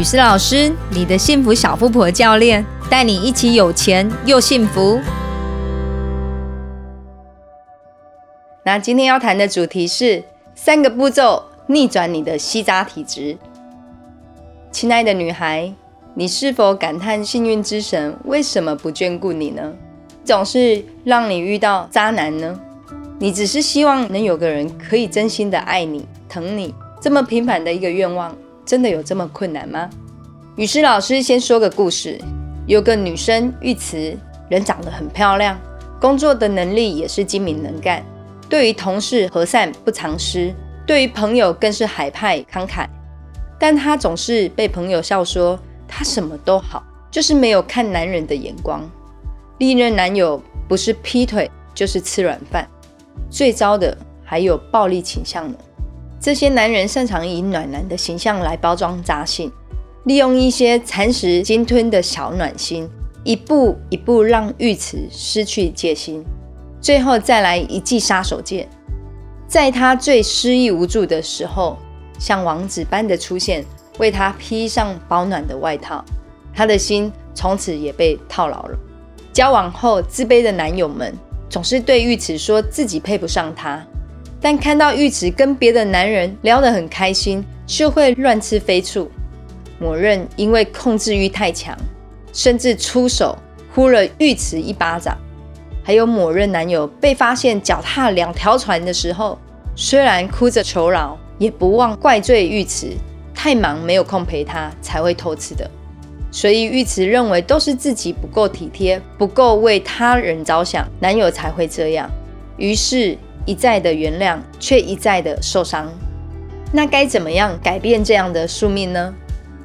雨思老师，你的幸福小富婆教练，带你一起有钱又幸福。那今天要谈的主题是三个步骤逆转你的吸渣体质。亲爱的女孩，你是否感叹幸运之神为什么不眷顾你呢？总是让你遇到渣男呢？你只是希望能有个人可以真心的爱你、疼你，这么平凡的一个愿望。真的有这么困难吗？雨师老师先说个故事。有个女生玉慈，人长得很漂亮，工作的能力也是精明能干，对于同事和善不藏私，对于朋友更是海派慷慨。但她总是被朋友笑说她什么都好，就是没有看男人的眼光。历任男友不是劈腿就是吃软饭，最糟的还有暴力倾向呢。这些男人擅长以暖男的形象来包装渣性，利用一些蚕食鲸吞的小暖心，一步一步让玉慈失去戒心，最后再来一记杀手锏，在他最失意无助的时候，像王子般的出现，为他披上保暖的外套，他的心从此也被套牢了。交往后自卑的男友们总是对玉慈说自己配不上他。但看到玉池跟别的男人聊得很开心，就会乱吃飞醋。某人因为控制欲太强，甚至出手呼了玉池一巴掌。还有某任男友被发现脚踏两条船的时候，虽然哭着求饶，也不忘怪罪玉池太忙没有空陪他，才会偷吃的。所以玉池认为都是自己不够体贴，不够为他人着想，男友才会这样。于是。一再的原谅，却一再的受伤，那该怎么样改变这样的宿命呢？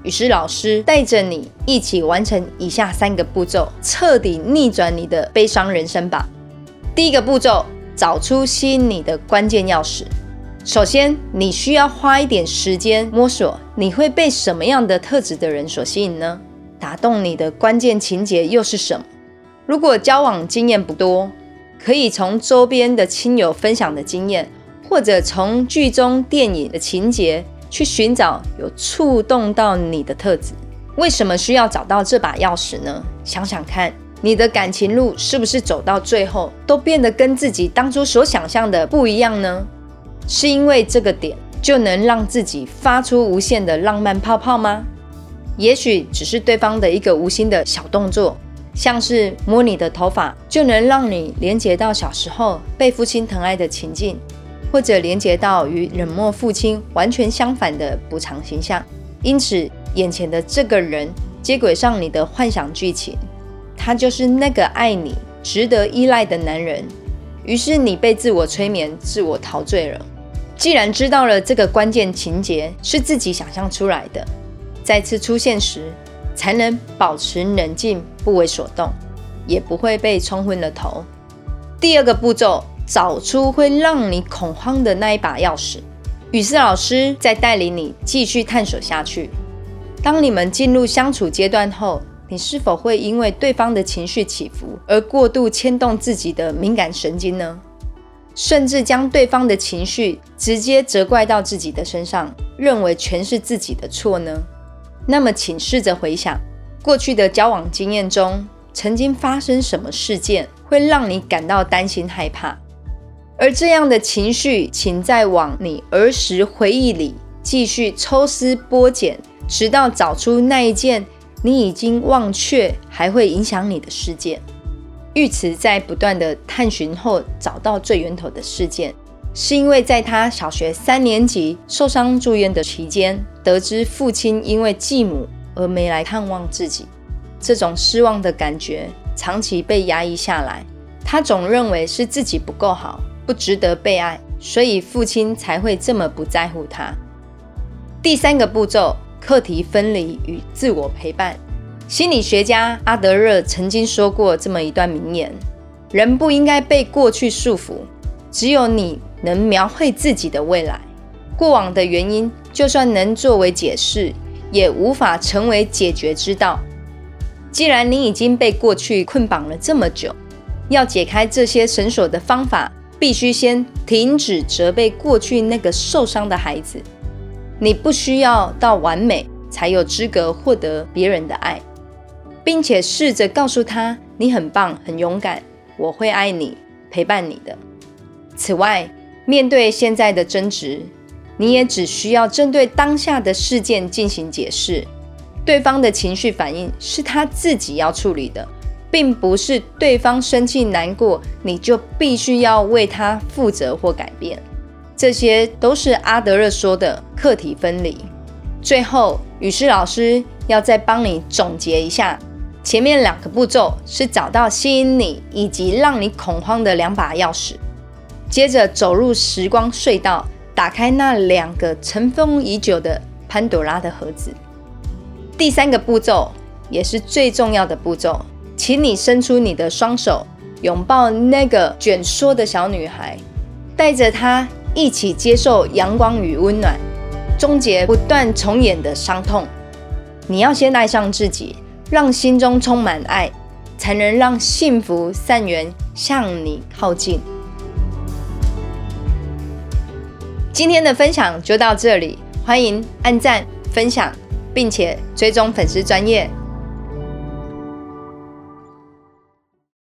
于是老师带着你一起完成以下三个步骤，彻底逆转你的悲伤人生吧。第一个步骤，找出吸引你的关键钥匙。首先，你需要花一点时间摸索，你会被什么样的特质的人所吸引呢？打动你的关键情节又是什么？如果交往经验不多，可以从周边的亲友分享的经验，或者从剧中电影的情节去寻找有触动到你的特质。为什么需要找到这把钥匙呢？想想看，你的感情路是不是走到最后都变得跟自己当初所想象的不一样呢？是因为这个点就能让自己发出无限的浪漫泡泡吗？也许只是对方的一个无心的小动作。像是摸你的头发，就能让你连接到小时候被父亲疼爱的情境，或者连接到与冷漠父亲完全相反的补偿形象。因此，眼前的这个人接轨上你的幻想剧情，他就是那个爱你、值得依赖的男人。于是你被自我催眠、自我陶醉了。既然知道了这个关键情节是自己想象出来的，再次出现时。才能保持冷静，不为所动，也不会被冲昏了头。第二个步骤，找出会让你恐慌的那一把钥匙。雨思老师在带领你继续探索下去。当你们进入相处阶段后，你是否会因为对方的情绪起伏而过度牵动自己的敏感神经呢？甚至将对方的情绪直接责怪到自己的身上，认为全是自己的错呢？那么，请试着回想过去的交往经验中，曾经发生什么事件会让你感到担心害怕？而这样的情绪，请再往你儿时回忆里继续抽丝剥茧，直到找出那一件你已经忘却还会影响你的事件。玉慈在不断的探寻后，找到最源头的事件。是因为在他小学三年级受伤住院的期间，得知父亲因为继母而没来探望自己，这种失望的感觉长期被压抑下来。他总认为是自己不够好，不值得被爱，所以父亲才会这么不在乎他。第三个步骤：课题分离与自我陪伴。心理学家阿德勒曾经说过这么一段名言：人不应该被过去束缚，只有你。能描绘自己的未来，过往的原因就算能作为解释，也无法成为解决之道。既然你已经被过去捆绑了这么久，要解开这些绳索的方法，必须先停止责备过去那个受伤的孩子。你不需要到完美才有资格获得别人的爱，并且试着告诉他你很棒、很勇敢，我会爱你、陪伴你的。此外，面对现在的争执，你也只需要针对当下的事件进行解释。对方的情绪反应是他自己要处理的，并不是对方生气难过，你就必须要为他负责或改变。这些都是阿德勒说的课题分离。最后，雨师老师要再帮你总结一下，前面两个步骤是找到吸引你以及让你恐慌的两把钥匙，接着走入时光隧道，打开那两个尘封已久的潘朵拉的盒子。第三个步骤也是最重要的步骤，请你伸出你的双手，拥抱那个卷缩的小女孩，带着她一起接受阳光与温暖，终结不断重演的伤痛。你要先爱上自己，让心中充满爱，才能让幸福善缘向你靠近。今天的分享就到这里，欢迎按赞分享。并且追踪粉丝专业。